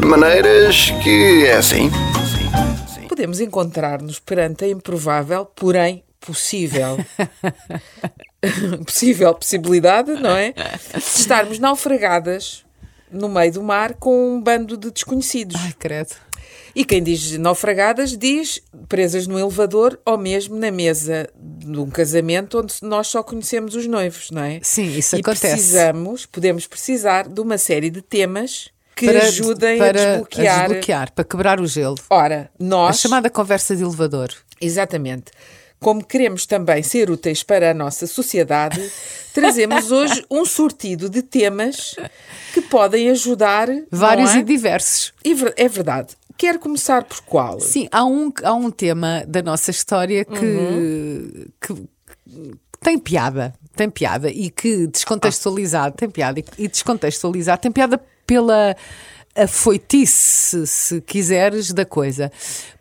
De maneiras que é assim. Podemos encontrar-nos perante a improvável, porém possível. possível possibilidade, não é? De estarmos naufragadas no meio do mar com um bando de desconhecidos. Ai, credo. E quem diz naufragadas diz presas no elevador ou mesmo na mesa de um casamento onde nós só conhecemos os noivos, não é? Sim, isso e acontece. precisamos, podemos precisar de uma série de temas que Para- ajudem para a desbloquear. desbloquear, para quebrar o gelo. Ora, A nós, chamada conversa de elevador. exatamente, como queremos também ser úteis para a nossa sociedade, trazemos hoje um sortido de temas que podem ajudar. Vários é? e diversos. Ver- É verdade. Quer começar por qual? Sim, há um, há um tema da nossa história que, Uhum. que, que tem piada. Tem piada e que descontextualizado, tem piada e, e descontextualizado, tem piada pela afoitice, se quiseres, da coisa.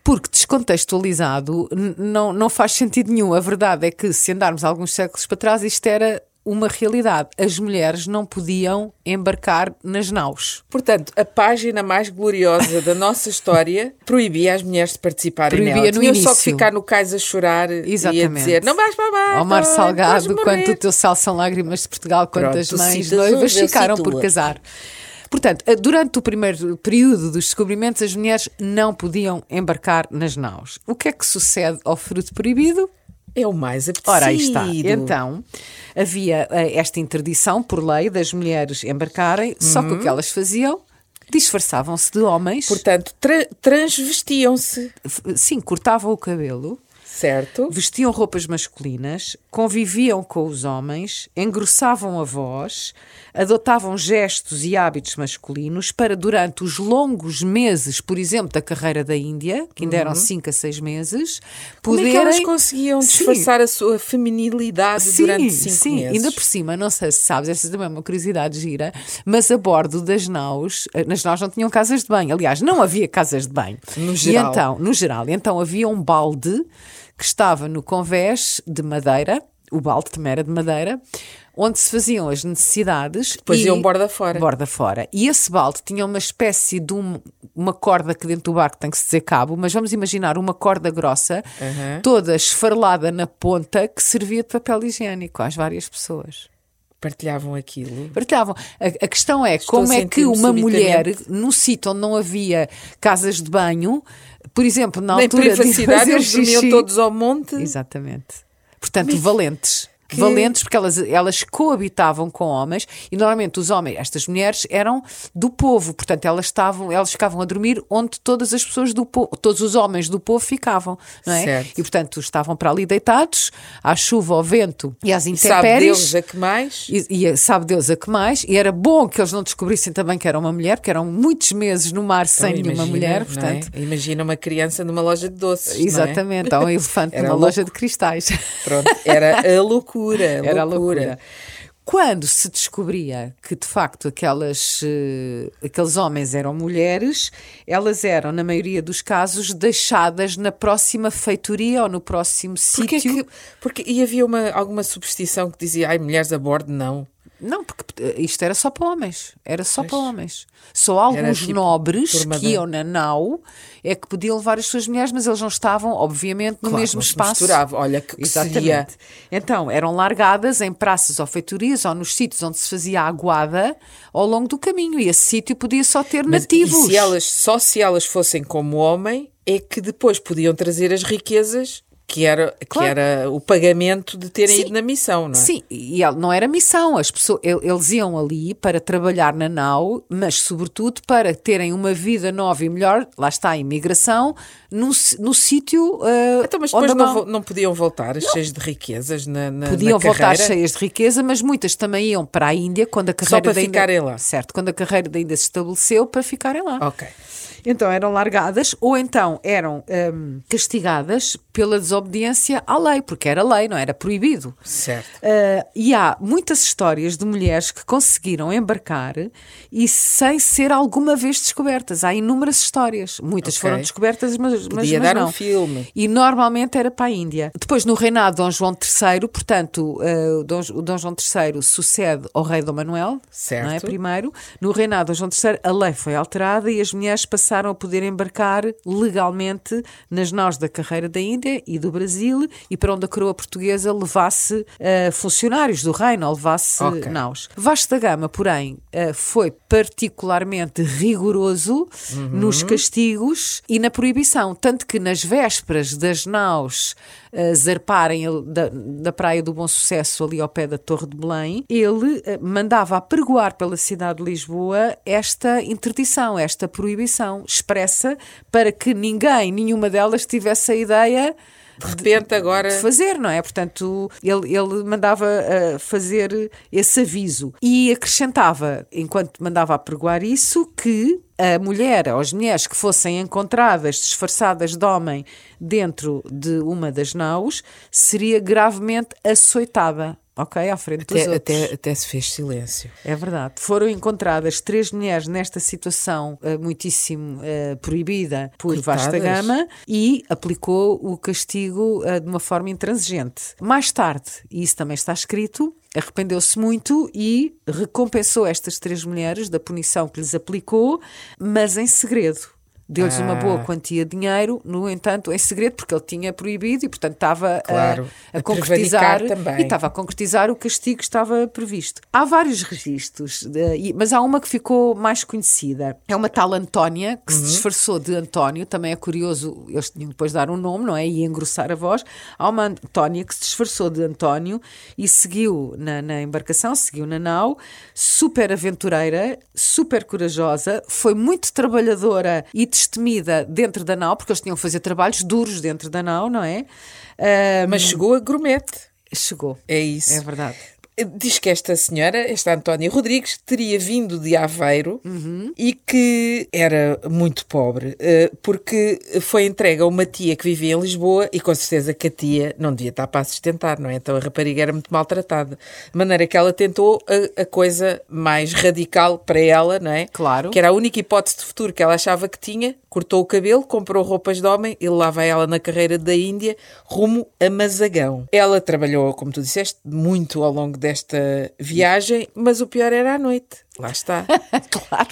Porque descontextualizado não, não faz sentido nenhum. A verdade é que, se andarmos alguns séculos para trás, isto era uma realidade. As mulheres não podiam embarcar nas naus. Portanto, a página mais gloriosa da nossa história proibia as mulheres de participarem Proibia nela. no Tinham só que início. ficar no cais a chorar e a Exatamente. dizer não vais baixo, Ao Mar Salgado, morrer." quanto o teu sal são lágrimas de Portugal, quantas Pronto, mães noivas ficaram por casar. Portanto, eh, durante o primeiro período dos descobrimentos, as mulheres não podiam embarcar nas naus. O que é que sucede ao fruto proibido? É o mais apetecido. Ora, aí está. Então, havia eh, esta interdição por lei das mulheres embarcarem, só que o que elas faziam? Disfarçavam-se de homens, Portanto, tra- transvestiam-se, sim, cortavam o cabelo, certo? vestiam roupas masculinas, conviviam com os homens, engrossavam a voz, adotavam gestos e hábitos masculinos para, durante os longos meses, por exemplo, da carreira da Índia, que ainda eram 5 a 6 meses, Como poderem. é que elas conseguiam Sim. disfarçar a sua feminilidade Sim, durante cinco sim, meses? ainda por cima, não sei se sabes, essa também é uma curiosidade gira, mas a bordo das naus, eh, nas naus não tinham casas de banho, aliás, não havia casas de banho. No E geral. então, no geral, então havia um balde que estava no convés de madeira, o balde também era de madeira, onde se faziam as necessidades. Depois e- iam borda fora. Borda fora. E esse balde tinha uma espécie de um- uma corda que dentro do barco tem que se dizer cabo, mas vamos imaginar uma corda grossa, Uhum. toda esfarelada na ponta, que servia de papel higiênico às várias pessoas. Partilhavam aquilo. Partilhavam. A, a questão é Estou como é que uma mulher, num sítio onde não havia casas de banho, por exemplo, na Nem altura de privacidade, fazer eles dormiam todos ao monte. Exatamente. Portanto, valentes. Que- Valentes, porque elas, elas coabitavam com homens e normalmente os homens, estas mulheres, eram do povo, portanto, elas estavam, elas ficavam a dormir onde todas as pessoas do povo, todos os homens do povo ficavam, não é? Certo. E portanto estavam para ali deitados, à chuva, ao vento e às Sabe intempéries. Deus a que mais? E, e sabe Deus a que mais, e era bom que eles não descobrissem também que era uma mulher, porque eram muitos meses no mar sem Então, nenhuma imagina, mulher, é? portanto. Imagina uma criança numa loja de doces. é? Exatamente, há um elefante numa louco. loja de cristais. Pronto, era a loucura. a Era a loucura. loucura. Quando se descobria que de facto aquelas, eh, aqueles homens eram mulheres, elas eram, na maioria dos casos, deixadas na próxima feitoria ou no próximo Porquê sítio. que, porque, e havia uma, alguma superstição que dizia, ai, mulheres a bordo, não. Não, porque eh, isto era só para homens. Era só para homens. Só alguns tipo nobres que iam na nau é que podiam levar as suas mulheres, mas eles não estavam, obviamente, no Claro, mesmo espaço. misturava. Olha, que, que Exatamente. seria... Então, eram largadas em praças ou feitorias ou nos sítios onde se fazia a aguada ao longo do caminho. E esse sítio podia só ter Mas, nativos. E se elas, só se elas fossem como homem, é que depois podiam trazer as riquezas que era, Claro. que era o pagamento de terem Sim. ido na missão, não é? Sim, e não era missão. As pessoas, el- eles iam ali para trabalhar na nau, mas sobretudo para terem uma vida nova e melhor, lá está a imigração, no, no sítio eh, Então, mas depois não, não podiam voltar cheias de riquezas na, na Podiam na voltar cheias de riqueza, mas muitas também iam para a Índia quando a carreira para da Índia- ficarem lá. Certo, quando a carreira da Índia se estabeleceu para ficarem lá. Ok. Então eram largadas ou então eram hum, castigadas pela desobediência à lei, porque era lei, não era proibido. Certo. Uh, e há muitas histórias de mulheres que conseguiram embarcar e sem ser alguma vez descobertas. Há inúmeras histórias. Muitas Ok. foram descobertas, mas, mas, Podia mas dar não. um filme. E normalmente era para a Índia. Depois, no reinado de Dom João III, portanto, uh, o Dom, o Dom João III sucede ao rei Dom Manuel, Certo. não é? primeiro. No reinado de Dom João III, a lei foi alterada e as mulheres passaram a poder embarcar legalmente nas naus da carreira da Índia e do Brasil e para onde a coroa portuguesa levasse uh, funcionários do reino, ou levasse Ok. naus. Vasco da Gama, porém, uh, foi particularmente rigoroso nos castigos e na proibição, tanto que nas vésperas das naus uh, zarparem da, da Praia do Bom Sucesso, ali ao pé da Torre de Belém, ele uh, mandava apregoar pela cidade de Lisboa esta interdição, esta proibição expressa para que ninguém, nenhuma delas, tivesse a ideia De repente, agora. de fazer, não é? Portanto, ele, ele mandava ah, fazer esse aviso e acrescentava, enquanto mandava apregoar isso, que a mulher, ou as mulheres que fossem encontradas disfarçadas de homem dentro de uma das naus, seria gravemente açoitada. Ok? À frente dos Até, outros. até, até se fez silêncio. É verdade. Foram encontradas três mulheres nesta situação eh, muitíssimo eh, proibida por Coitadas. Vasta Gama e aplicou o castigo eh, de uma forma intransigente. Mais tarde, e isso também está escrito, arrependeu-se muito e recompensou estas três mulheres da punição que lhes aplicou, mas em segredo. Deu-lhes uma Ah. boa quantia de dinheiro, no entanto, em segredo, porque ele tinha proibido e, portanto, estava a- Claro, a, a concretizar e estava a concretizar o castigo que estava previsto. Há vários registros, de- mas há uma que ficou mais conhecida. É uma tal Antónia, que se disfarçou de António, também é curioso, eles tinham depois de dar um nome, não é? E engrossar a voz. Há uma Antónia que se disfarçou de António e seguiu na, na embarcação, seguiu na nau, super aventureira, super corajosa, foi muito trabalhadora e destemida dentro da nau, porque eles tinham que fazer trabalhos duros dentro da nau, não é? Mas chegou a grumete. chegou. É isso. É verdade. Diz que esta senhora, esta Antónia Rodrigues, teria vindo de Aveiro Uhum. e que era muito pobre, eh, porque foi entregue a uma tia que vivia em Lisboa e com certeza que a tia não devia estar para a sustentar, não é? Então a rapariga era muito maltratada. De maneira que ela tentou a, a coisa mais radical para ela, não é? Claro. Que era a única hipótese de futuro que ela achava que tinha. Cortou o cabelo, comprou roupas de homem e lá vai ela na carreira da Índia rumo a Mazagão. Ela trabalhou, como tu disseste, muito ao longo desta viagem, mas o pior era à noite. Lá está. claro.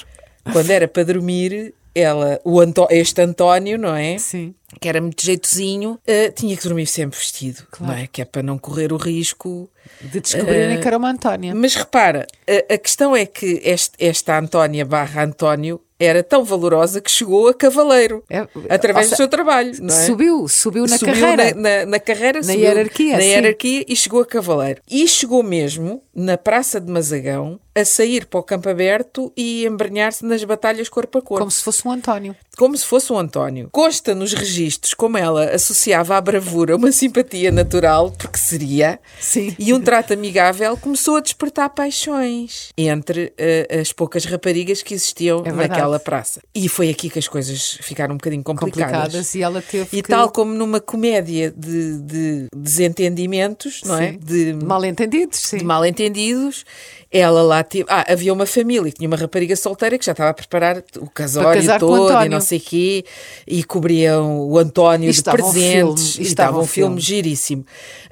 Quando era para dormir, ela, o Antó- este António, não é? Sim. Que era muito jeitozinho, eh, tinha que dormir sempre vestido, não é? Que é para não correr o risco De descobrirem que era uma Antónia. mas repara, a, a questão é que este- esta Antónia barra António era tão valorosa que chegou a cavaleiro É, através ou do se- seu trabalho, é? Subiu, subiu na Subiu carreira. Na, na- na carreira, Na subiu hierarquia, na sim. hierarquia e chegou a cavaleiro. E chegou mesmo na Praça de Mazagão a sair para o campo aberto e embrenhar-se nas batalhas corpo a corpo Como se fosse um António. como se fosse um António. Consta nos registros como ela associava à bravura uma simpatia natural, porque seria, Sim. e um trato amigável começou a despertar paixões entre eh, as poucas raparigas que existiam É verdade. Praça. E foi aqui que as coisas ficaram um bocadinho complicadas. Complicadas. E ela teve E que... tal como numa comédia de, de desentendimentos, não é? Sim. De, Mal entendidos, sim. de mal-entendidos, ela lá teve. Ah, havia uma família que tinha uma rapariga solteira que já estava a preparar o casório o todo e não sei quê, e cobriam o António E de um presentes. filme, e estava um um filme filme. giríssimo.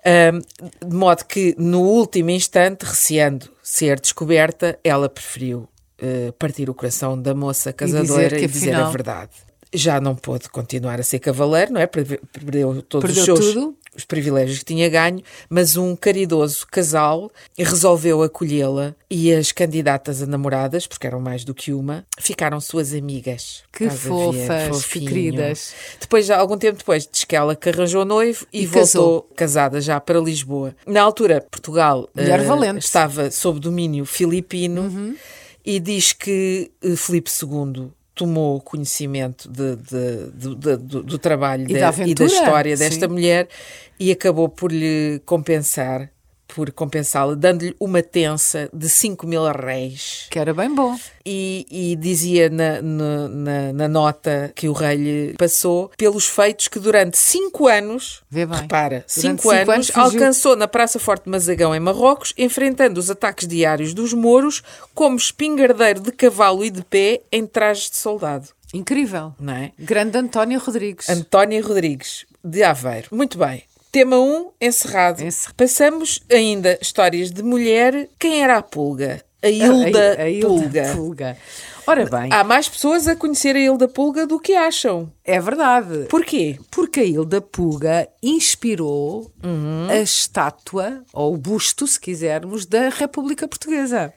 Ahm, de modo que, no último instante, receando ser descoberta, ela preferiu eh, partir o coração da moça casadora que, e dizer, a afinal- verdade. Já não pôde continuar a ser cavaleiro, não é? Perde- Perdeu todos Perdeu os seus tudo. os privilégios que tinha ganho, mas um caridoso casal resolveu acolhê-la e as candidatas a namoradas, porque eram mais do que uma, ficaram suas amigas. Que Estás a fofas, que queridas. Depois, já, algum tempo depois, diz que ela que arranjou noivo e, E voltou casou. casada já para Lisboa. Na altura, Portugal. Uhum. estava sob domínio filipino e diz que eh, Filipe II tomou conhecimento de- de- do- de- do, trabalho E da e da história desta sim. mulher e acabou por lhe compensar por compensá-la, dando-lhe uma tensa de 5 mil réis. Que era bem bom. E, e dizia na, na, na, nota que o rei lhe passou pelos feitos que durante 5 anos, Vê bem. repara, Durante 5 cinco anos, anos alcançou na Praça Forte de Mazagão, em Marrocos, enfrentando os ataques diários dos mouros como espingardeiro de cavalo e de pé em trajes de soldado. Incrível. Não é? Grande António Rodrigues. Antónia Rodrigues, de Aveiro. Muito bem. Tema 1, encerrado. Encerra- Passamos ainda histórias de mulher. Quem era a pulga? A Hilda, A- a Hilda Pulga. Pulga. Ora bem, Há mais pessoas a conhecer a Hilda Pulga do que acham. é verdade. Porquê? Porque a Hilda Puga inspirou Uhum. a estátua, ou o busto, se quisermos, da República Portuguesa.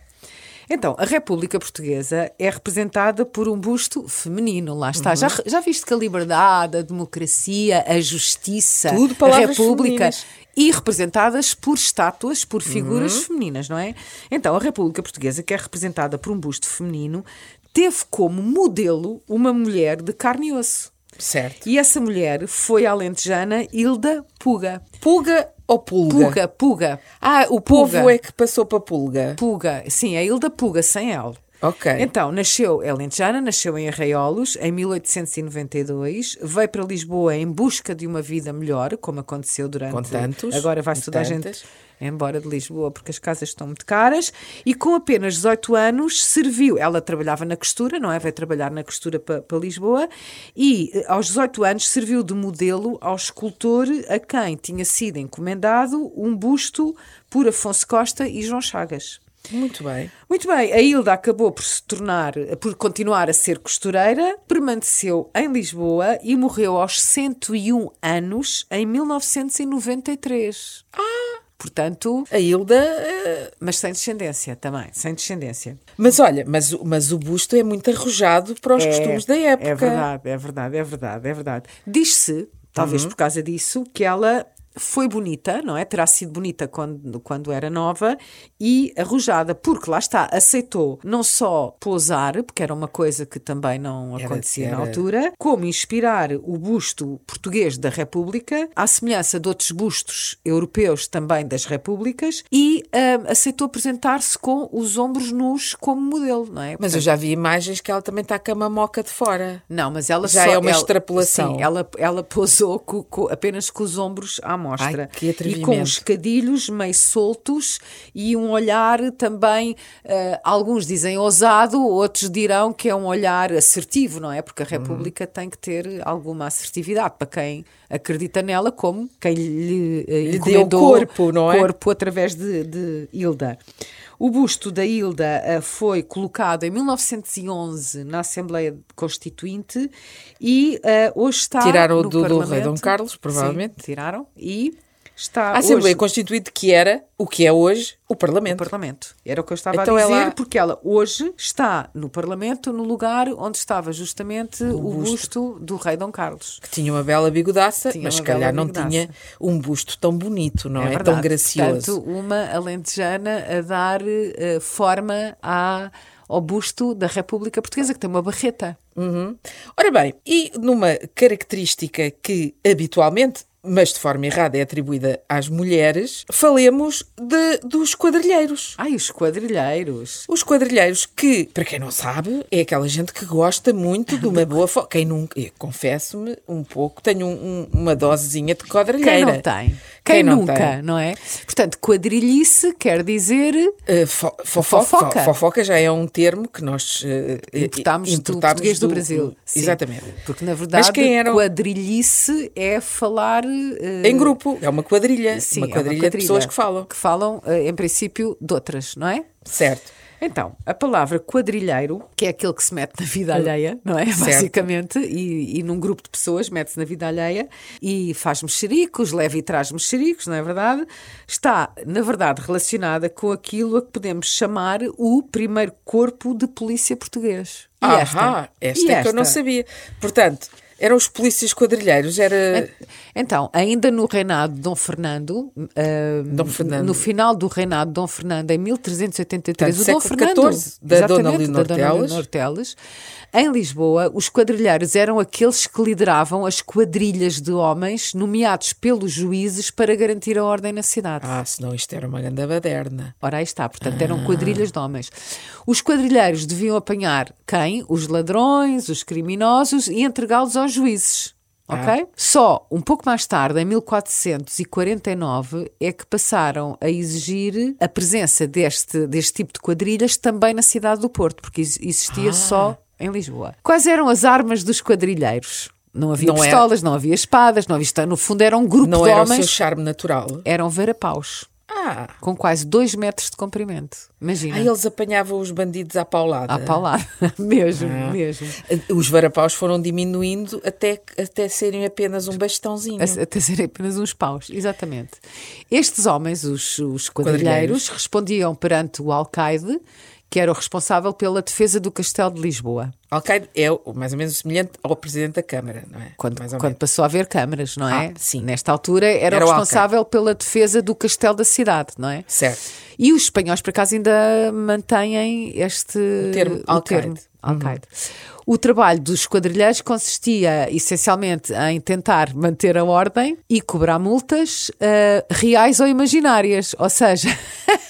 Então, a República Portuguesa é representada por um busto feminino, lá está. Uhum. Já, já viste que a liberdade, a democracia, a justiça, Tudo a República femininas. e representadas por estátuas, por figuras Uhum. femininas, não é? Então, a República Portuguesa, que é representada por um busto feminino, teve como modelo uma mulher de carne e osso. Certo. E essa mulher foi a alentejana Hilda Puga. Pulga ou Pulga? Puga, Puga. Ah, o povo é que passou para Pulga. Puga. Sim, a Hilda Puga, sem L. Ok. Então, nasceu é alentejana, nasceu em Arraiolos em 1892, veio para Lisboa em busca de uma vida melhor, como aconteceu durante... Com tantos, Agora vai-se com toda a gente embora de Lisboa porque as casas estão muito caras e com apenas 18 anos serviu, ela trabalhava na costura, não é? Veio trabalhar na costura para para Lisboa e eh, aos 18 anos serviu de modelo ao escultor a quem tinha sido encomendado um busto por Afonso Costa e João Chagas. Muito bem. Muito bem, a Hilda acabou por se tornar, por continuar a ser costureira, permaneceu em Lisboa e morreu aos 101 anos em 1993. Ah! Portanto, A Hilda. eh, mas sem descendência também, sem descendência. Mas olha, mas, o- mas o busto é muito arrojado para os costumes da época. É verdade, é verdade, é verdade, é verdade. Diz-se, talvez Uhum. por causa disso, que ela foi bonita, não é? Terá sido bonita quando, quando era nova e arrojada, porque lá está, aceitou não só pousar, porque era uma coisa que também não Era- acontecia na era- altura, como inspirar o busto português da República, à semelhança de outros bustos europeus também das repúblicas, e ah, aceitou apresentar-se com os ombros nus como modelo, não é? Mas eu já vi imagens que ela também está com a mamoca de fora. Não, mas ela Já só, é uma ela- extrapolação. Sim, ela, ela co- co- apenas com os ombros à mostra. Ai, e com os cadilhos meio soltos e um olhar também, eh, alguns dizem ousado, outros dirão que é um olhar assertivo, não é? Porque a Uhum. República tem que ter alguma assertividade para quem acredita nela, como quem lhe, eh, Lhe deu corpo, não é? corpo através de, de Hilda. O busto da Hilda eh, foi colocado em 1911 na Assembleia Constituinte e eh, hoje está Tiraram no do- do rei. Dom Carlos, provavelmente. Sim, tiraram e está A Assembleia hoje Constituinte que era o que é hoje o Parlamento. Parlamento. Era o que eu estava Então a dizer, ela- porque ela hoje está no Parlamento, no lugar onde estava justamente o, busto. do rei Dom Carlos. Que tinha uma bela bigodaça, Tinha mas se calhar não bigodaça. tinha um busto tão bonito, não é? verdade. Tão gracioso. Portanto, uma alentejana a dar eh, forma à, ao busto da República Portuguesa, que tem uma barreta. Uhum. Ora bem, e numa característica que habitualmente, mas de forma errada, é atribuída às mulheres, falemos de, dos quadrilheiros. Ai, os quadrilheiros. Os quadrilheiros que, para quem não sabe, é aquela gente que gosta muito de uma boa foto. Quem nunca, confesso-me um pouco, tenho um- um- uma dosezinha de Quem quadrilheira. não tem? Quem, não nunca, tem? não é? Portanto, quadrilhice quer dizer Uh, fo- fofoca. Fofoca. Fo- fofoca já é um termo que nós uh, importámos, do importámos português do, Brasil. Sim. Exatamente. Porque, na verdade, quem eram? quadrilhice é falar... eh, Em grupo, é uma quadrilha. Sim, uma é quadrilha, de pessoas que falam. Que falam, eh, em princípio, de outras, não é? Certo. Então, a palavra quadrilheiro, que é aquele que se mete na vida alheia, não é? Certo. Basicamente, e, e num grupo de pessoas mete-se na vida alheia e faz mexericos, leva e traz mexericos, não é verdade? Está, na verdade, relacionada com aquilo a que podemos chamar o primeiro corpo de polícia português. E Ahá, esta? esta, E é que eu não esta? sabia. Portanto, Eram os polícias quadrilheiros, era... Então, ainda no reinado de Dom Fernando, uh, Dom Fernando. no final do reinado de Dom Fernando, em 1383, Portanto, o Dom Fernando, XIV, da Dona Leonor Teles. Em Lisboa, os quadrilheiros eram aqueles que lideravam as quadrilhas de homens nomeados pelos juízes para garantir a ordem na cidade. Ah, senão isto era uma grande baderna. Ora, aí está, portanto, Ah. eram quadrilhas de homens. Os quadrilheiros deviam apanhar quem? Os ladrões, os criminosos e entregá-los aos juízes. Ok? Ah. Só um pouco mais tarde, em 1449, é que passaram a exigir a presença deste, deste tipo de quadrilhas também na cidade do Porto, porque ex- existia Ah. só em Lisboa. Quais eram as armas dos quadrilheiros? Não havia Não era- pistolas, não havia espadas, não havia. No fundo, era um grupo Não de era o seu homens. charme natural. Eram varapaus Ah, com quase 2 metros de comprimento. Imagina. aí eles apanhavam os bandidos à paulada. À paulada. mesmo, Ah. mesmo. Os varapaus foram diminuindo até, até serem apenas um bastãozinho. Até serem apenas uns paus, exatamente. Estes homens, os, os quadrilheiros, Quadrilheiros. respondiam perante o alcaide, que era o responsável pela defesa do Castelo de Lisboa. Alcaide é o- mais ou menos semelhante ao Presidente da Câmara, não é? Quando, quando passou a haver câmaras, não é? Ah, sim. Nesta altura era, Era o o responsável pela defesa do castelo da cidade, não é? Certo. E os espanhóis, por acaso, ainda mantêm este termo alcaide. termo, alcaide. O trabalho dos quadrilheiros consistia essencialmente em tentar manter a ordem e cobrar multas eh, reais ou imaginárias. Ou seja,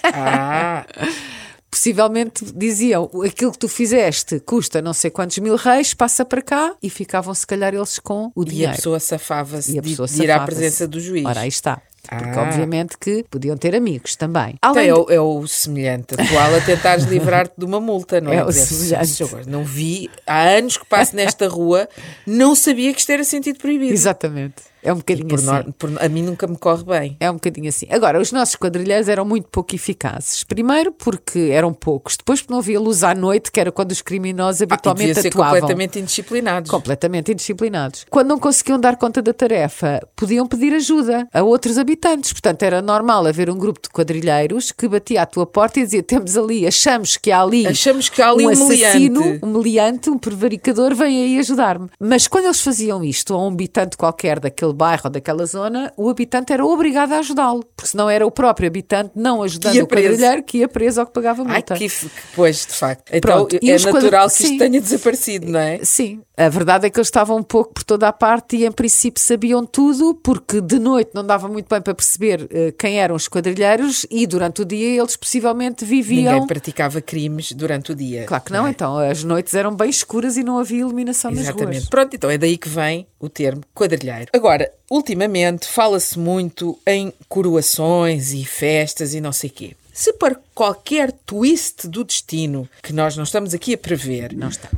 Ah, possivelmente diziam aquilo que tu fizeste custa não sei quantos mil reis, passa para cá e ficavam, se calhar, eles com o e dinheiro. a pessoa safava-se E de, ir à presença do juiz. Ora, aí está. Porque, Ah. obviamente, que podiam ter amigos também. Então Além é, de- o, é o semelhante atual a tentares livrar-te de uma multa, não é? É o semelhante. "Senhor, Não vi, há anos que passo nesta rua, não sabia que isto era sentido proibido. Exatamente. É um bocadinho assim. por- a mim nunca me corre bem. É um bocadinho assim. Agora, os nossos quadrilheiros eram muito pouco eficazes. Primeiro porque eram poucos. Depois porque não havia luz à noite, que era quando os criminosos Ah, e habitualmente devia ser atuavam. completamente indisciplinados. Completamente indisciplinados. Quando não conseguiam dar conta da tarefa, podiam pedir ajuda a outros habitantes. Portanto, era normal haver um grupo de quadrilheiros que batia à tua porta e dizia: Temos ali, achamos que há ali. Achamos que há ali um, assassino, meliante. um meliante, um prevaricador, vem aí ajudar-me. Mas quando eles faziam isto a um habitante qualquer daquele bairro ou daquela zona, o habitante era obrigado a ajudá-lo. Porque senão era o próprio habitante, não ajudando o quadrilheiro, que ia preso ou que pagava Ai, multa. f- que- pois, de facto. Então Pronto, é natural quadri- que isto Sim. tenha desaparecido, não é? Sim, a verdade é que eles estavam um pouco por toda a parte e em princípio sabiam tudo, porque de noite não dava muito bem para perceber eh, quem eram os quadrilheiros e durante o dia eles possivelmente viviam. Ninguém praticava crimes durante o dia. Claro que não, então as noites eram bem escuras e não havia iluminação nas Exatamente. ruas. Pronto, então é daí que vem o termo quadrilheiro. Agora, ultimamente fala-se muito em coroações e festas e não sei quê. Se para qualquer twist do destino, que nós não estamos aqui a prever.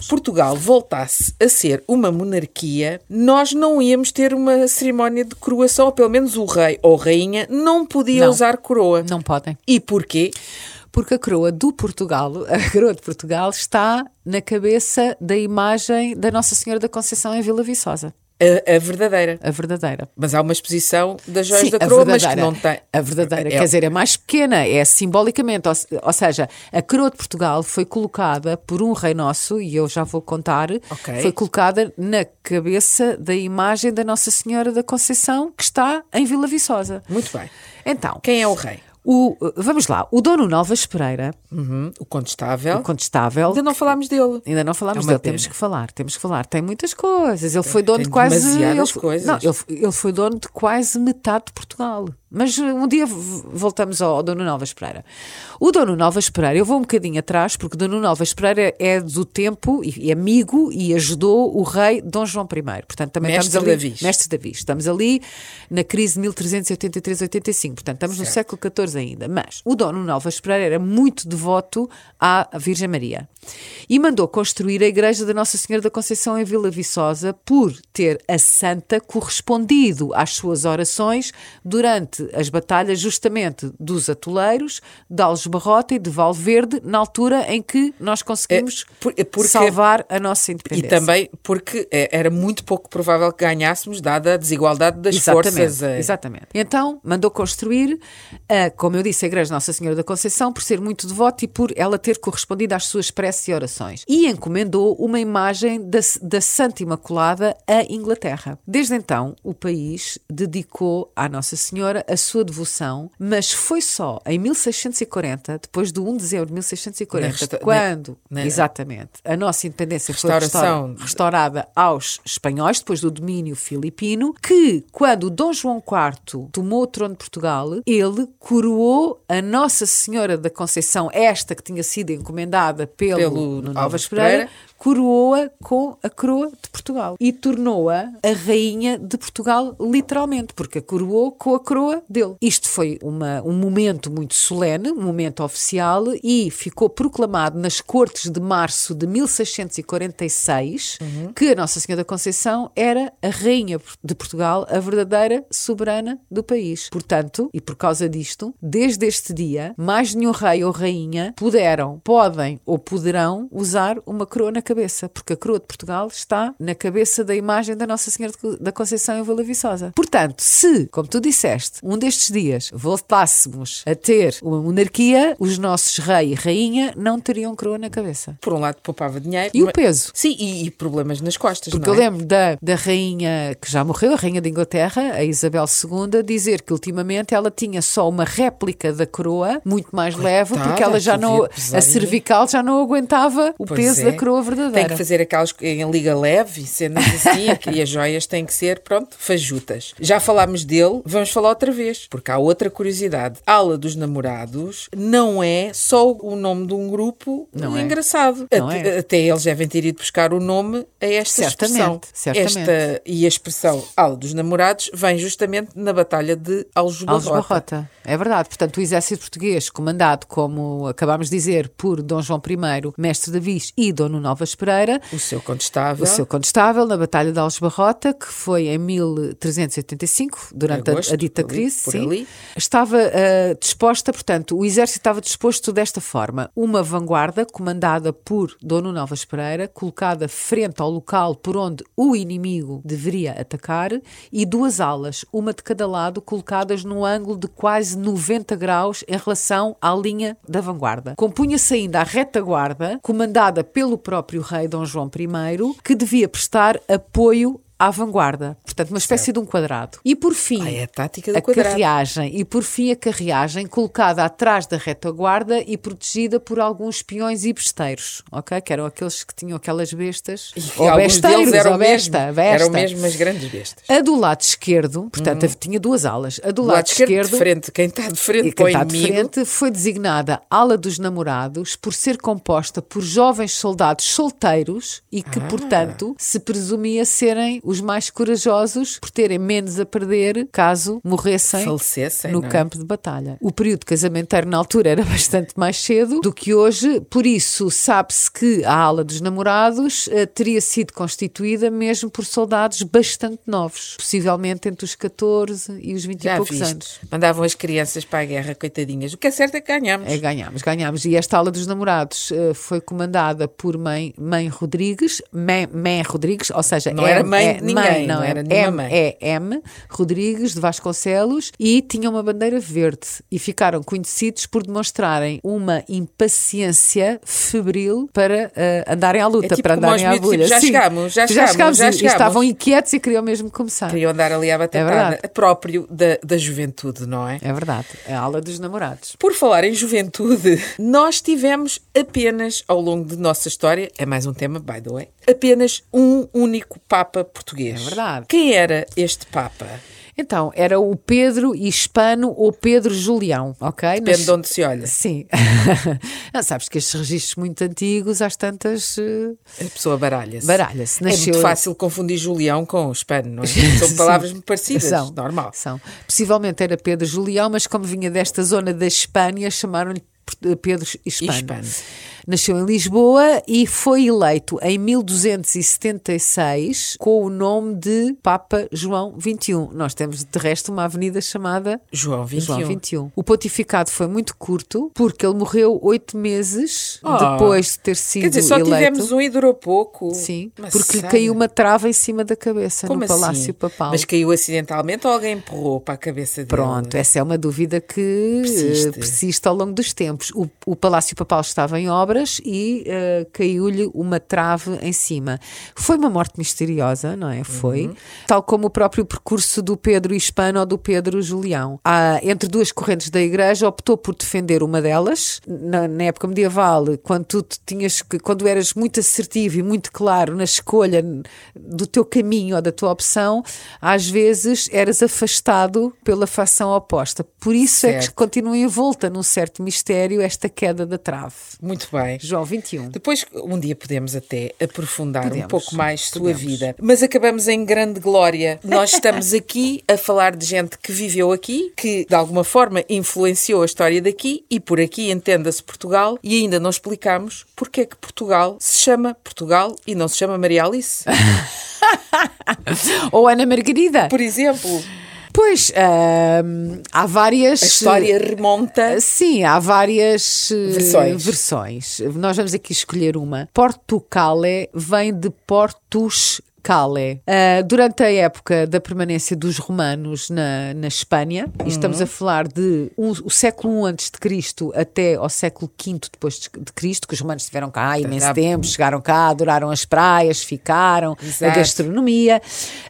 Portugal voltasse a ser uma monarquia, nós não íamos ter uma cerimónia de coroação, ou pelo menos o rei ou rainha não podia Não. usar coroa. Não podem. E porquê? Porque a coroa do Portugal, a coroa de Portugal, está na cabeça da imagem da Nossa Senhora da Conceição em Vila Viçosa, A, a verdadeira. a verdadeira. Mas há uma exposição das joias Sim, da coroa, mas que não tem. A verdadeira, É- quer dizer, é mais pequena, é simbolicamente. Ou, ou seja, a coroa de Portugal foi colocada por um rei nosso, e eu já vou contar, Ok. foi colocada na cabeça da imagem da Nossa Senhora da Conceição, que está em Vila Viçosa. Muito bem. Então, Quem é o rei? O, vamos lá, o Dono Alves Pereira, Uhum, o contestável. o contestável, Ainda não falámos dele. Ainda não falámos É dele, pena. temos que falar, temos que falar. Tem muitas coisas. Ele foi dono tem de quase. ele, coisas. Não, ele, ele foi dono de quase metade de Portugal. Mas uh, um dia voltamos ao, Dono Novas Pereira. O Dono Novas Pereira, eu vou um bocadinho atrás, porque Dono Novas Pereira é do tempo e, amigo e ajudou o rei Dom João I. Portanto, também Mestre estamos ali. Davis. Mestre Davis. Estamos ali na crise de 1383-85. Portanto, estamos no século XIV ainda. Mas o Dono Novas Pereira era muito devoto à Virgem Maria e mandou construir a igreja da Nossa Senhora da Conceição em Vila Viçosa por ter a santa correspondido às suas orações durante as batalhas justamente dos atoleiros, de Alves Barrota e de Valverde, na altura em que nós conseguimos É, é porque- salvar a nossa E independência. também porque eh, era muito pouco provável que ganhássemos, dada a desigualdade das Exatamente, forças. eh. exatamente. Então, mandou construir, a, como eu disse, a Igreja Nossa Senhora da Conceição, por ser muito devota e por ela ter correspondido às suas preces e orações. E encomendou uma imagem da, da Santa Imaculada à Inglaterra. Desde então, o país dedicou à Nossa Senhora a sua devoção, mas foi só em 1640, depois do 1 de dezembro de 1640, Na resta- quando, na- exatamente, a nossa independência foi restaurada, restaurada aos espanhóis, depois do domínio filipino, que, quando Dom João IV tomou o trono de Portugal, ele coroou a Nossa Senhora da Conceição, esta que tinha sido encomendada pelo, Pelo Nuno Alves Pereira. Coroou-a com a coroa de Portugal e tornou-a a rainha de Portugal, literalmente, porque a coroou com a coroa dele. Isto foi uma, um momento muito solene, um momento oficial, e ficou proclamado nas Cortes de Março de 1646 que a Nossa Senhora da Conceição era a rainha de Portugal, a verdadeira soberana do país. Portanto, e por causa disto, desde este dia, mais nenhum rei ou rainha puderam, podem ou poderão usar uma coroa na cabeça, porque a coroa de Portugal está na cabeça da imagem da Nossa Senhora da Conceição em Vila Viçosa. Portanto, se, como tu disseste, um destes dias voltássemos a ter uma monarquia, os nossos rei e rainha não teriam coroa na cabeça. Por um lado, poupava dinheiro. E o mas- peso? Sim, e, e problemas nas costas. Porque não eu é? lembro da, da rainha que já morreu, a rainha de Inglaterra, a Isabel II, dizer que ultimamente ela tinha só uma réplica da coroa, muito mais leve, porque ela já não, a cervical já não aguentava o Pois peso é. da coroa Tem verdadeira. que fazer aquelas em liga leve, cenas assim, e as joias têm que ser, pronto, fajutas. Já falámos dele, vamos falar outra vez, porque há outra curiosidade. Ala dos Namorados não é só o nome de um grupo Não é. engraçado. Não até, é. até eles devem ter ido buscar o nome a esta Certamente, expressão. certamente. Esta, e a expressão Ala dos Namorados vem justamente na Batalha de Aljubarrota. Barrota. É verdade. Portanto, o exército português, comandado, como acabámos de dizer, por Dom João I, mestre de Viz e Dom Nuno Alves Pereira, O seu condestável. o seu condestável na Batalha de Alves Barrota, que foi em 1385, durante a- Agosto, a, dita ali, crise, sim, estava ah, disposta, portanto, o exército estava disposto desta forma: uma vanguarda comandada por Dom Nuno Alves Pereira, colocada frente ao local por onde o inimigo deveria atacar, e duas alas, uma de cada lado, colocadas num ângulo de quase 90 graus em relação à linha da vanguarda. Compunha-se ainda a retaguarda, comandada pelo próprio rei Dom João I, que devia prestar apoio à vanguarda. Portanto, uma espécie de um quadrado. E por fim, Ah, é a tática do a quadrado. carreagem e por fim a carreagem colocada atrás da retaguarda e protegida por alguns peões e besteiros, ok? Que eram aqueles que tinham aquelas bestas. E ou besteiros, eram ou mesmo, besta, besta. eram mesmo as grandes bestas. A do lado esquerdo, portanto, tinha duas alas. A do, Do lado, esquerdo, de frente, quem está de frente quem está de frente foi designada ala dos namorados por ser composta por jovens soldados solteiros e Ah. que, portanto, se presumia serem os mais corajosos por terem menos a perder caso morressem Falecessem, no não é? campo de batalha. O período casamenteiro na altura era bastante mais cedo do que hoje, por isso sabe-se que a ala dos namorados eh, teria sido constituída mesmo por soldados bastante novos, possivelmente entre os 14 e os 20 e Já poucos viste? anos. Mandavam as crianças para a guerra, coitadinhas. O que é certo é que ganhámos. É, ganhámos, ganhámos. E esta ala dos namorados eh, foi comandada por mãe, mãe Rodrigues, mãe, mãe Rodrigues, ou seja, Não M- era mãe é, ninguém, não é era nenhuma M, mãe. é M Rodrigues de Vasconcelos e tinha uma bandeira verde e ficaram conhecidos por demonstrarem uma impaciência febril para eh, andarem à luta, É tipo para andarem à agulha. tipo, já Sim. chegámos, já chegámos, já e- e estavam inquietos e queriam mesmo começar. Queriam andar ali à É batatada. verdade. próprio da, da juventude, não é? É verdade, a ala dos namorados. Por falar em juventude, nós tivemos apenas, ao longo de nossa história, é mais um tema, by the way, apenas um único Papa português. É verdade. Quem era este Papa? Então, era o Pedro Hispano ou Pedro Julião, ok? Depende Nas- de onde se olha. Sim. Não, sabes que estes registros muito antigos, às tantas. eh, A pessoa baralha-se. Baralha-se. É Nasceu- muito fácil confundir Julião com hispano, não é? São palavras muito parecidas, São, normal. São. Possivelmente era Pedro Julião, mas como vinha desta zona da Espanha, chamaram-lhe Pedro Hispano. Hispano. Nasceu em Lisboa e foi eleito em 1276 com o nome de Papa João XXI. Nós temos, de resto, uma avenida chamada João 21. João 21. O pontificado foi muito curto porque ele morreu oito meses Oh. depois de ter sido Quer dizer, só eleito. tivemos um e durou pouco. Sim, Mas porque lhe caiu uma trava em cima da cabeça Como no assim? Palácio Papal. Mas caiu acidentalmente ou alguém empurrou para a cabeça dele? Pronto, essa é uma dúvida que Persiste. persiste ao longo dos tempos. O, o Palácio Papal estava em obras e eh, caiu-lhe uma trave em cima. Foi uma morte misteriosa, não é? Foi. Uhum. Tal como o próprio percurso do Pedro Hispano ou do Pedro Julião. Há, entre duas correntes da Igreja, optou por defender uma delas. Na, na época medieval, quando tu tinhas que, quando eras muito assertivo e muito claro na escolha do teu caminho ou da tua opção, às vezes eras afastado pela facção oposta. Por isso é que Certo. continua envolta num certo mistério esta queda da trave. Muito bem. João 21. Depois, um dia podemos até aprofundar um Podemos, pouco mais sua podemos. vida. Mas acabamos em grande glória. Nós estamos aqui a falar de gente que viveu aqui, que de alguma forma influenciou a história daqui e por aqui entenda-se Portugal e ainda não explicamos porque é que Portugal se chama Portugal e não se chama Maria Alice. Ou Ana Margarida. Por exemplo, Pois, ahm, há várias. a história remonta. Sim, há várias eh, Versões. versões. Nós vamos aqui escolher uma. Portucale vem de Portus Cale. Ah, durante a época da permanência dos romanos na, na Espanha, e estamos a falar de um- o século I antes de Cristo até ao século V depois de, de Cristo, que os romanos estiveram cá há imenso há- tempo, chegaram cá, adoraram as praias, ficaram, a Exato. gastronomia.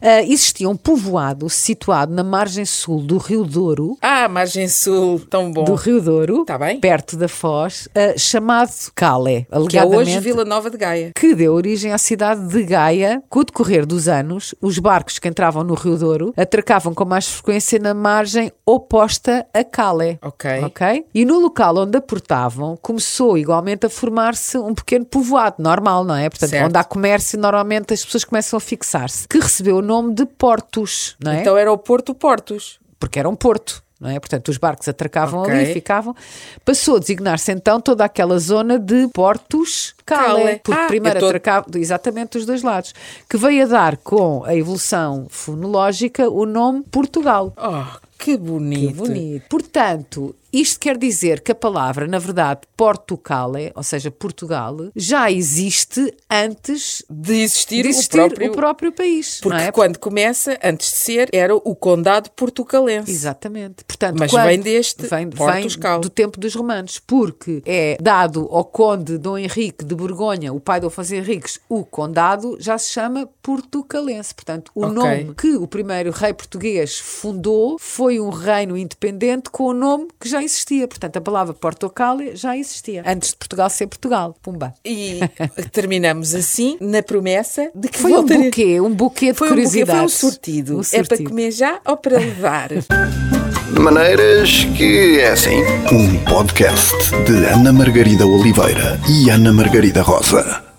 Ah, existia um povoado situado na margem sul do Rio Douro, Ah, Margem Sul, tão bom. do Rio Douro, Tá bem. perto da Foz, ah, chamado Cale, Que é alegadamente, hoje Vila Nova de Gaia. que deu origem à cidade de Gaia. Com o decorrer dos anos, os barcos que entravam no Rio Douro atracavam com mais frequência na margem oposta a Cale. Ok. Ok? E no local onde aportavam, começou igualmente a formar-se um pequeno povoado, normal, não é? Portanto, Certo. onde há comércio, normalmente as pessoas começam a fixar-se, que recebeu o nome de Portos, não é? Então era o Porto Portos. porque era um porto. Não é? Portanto, os barcos atracavam Ok. ali e ficavam. Passou a designar-se então toda aquela zona de Portos Cale, Cale. porque Ah, primeiro tô- atracava exatamente dos dois lados, que veio a dar com a evolução fonológica o nome Portugal. Oh, que bonito. Que bonito. Portanto, isto quer dizer que a palavra, na verdade, Portucale, ou seja, Portugal, já existe antes De existir, de existir o próprio... o próprio país. Porque é? quando começa, antes de ser, era o Condado Portucalense. Exatamente. Portanto, Mas vem deste vem, vem do tempo dos romanos, porque é dado ao conde Dom Henrique de Borgonha, o pai do Afonso Henriques, o condado já se chama portucalense. Portanto, o Ok. nome que o primeiro rei português fundou foi um reino independente com o nome que já existia. Portanto, a palavra Portocale já existia. Antes de Portugal ser Portugal. Pumba. E terminamos assim, na promessa de que Foi um voltarei- buquê, um buquê de Foi um, buquê, foi um curiosidades. sortido. Um É para sortido. comer já ou para levar? De maneiras que é assim. Um podcast de Ana Margarida Oliveira e Ana Margarida Rosa.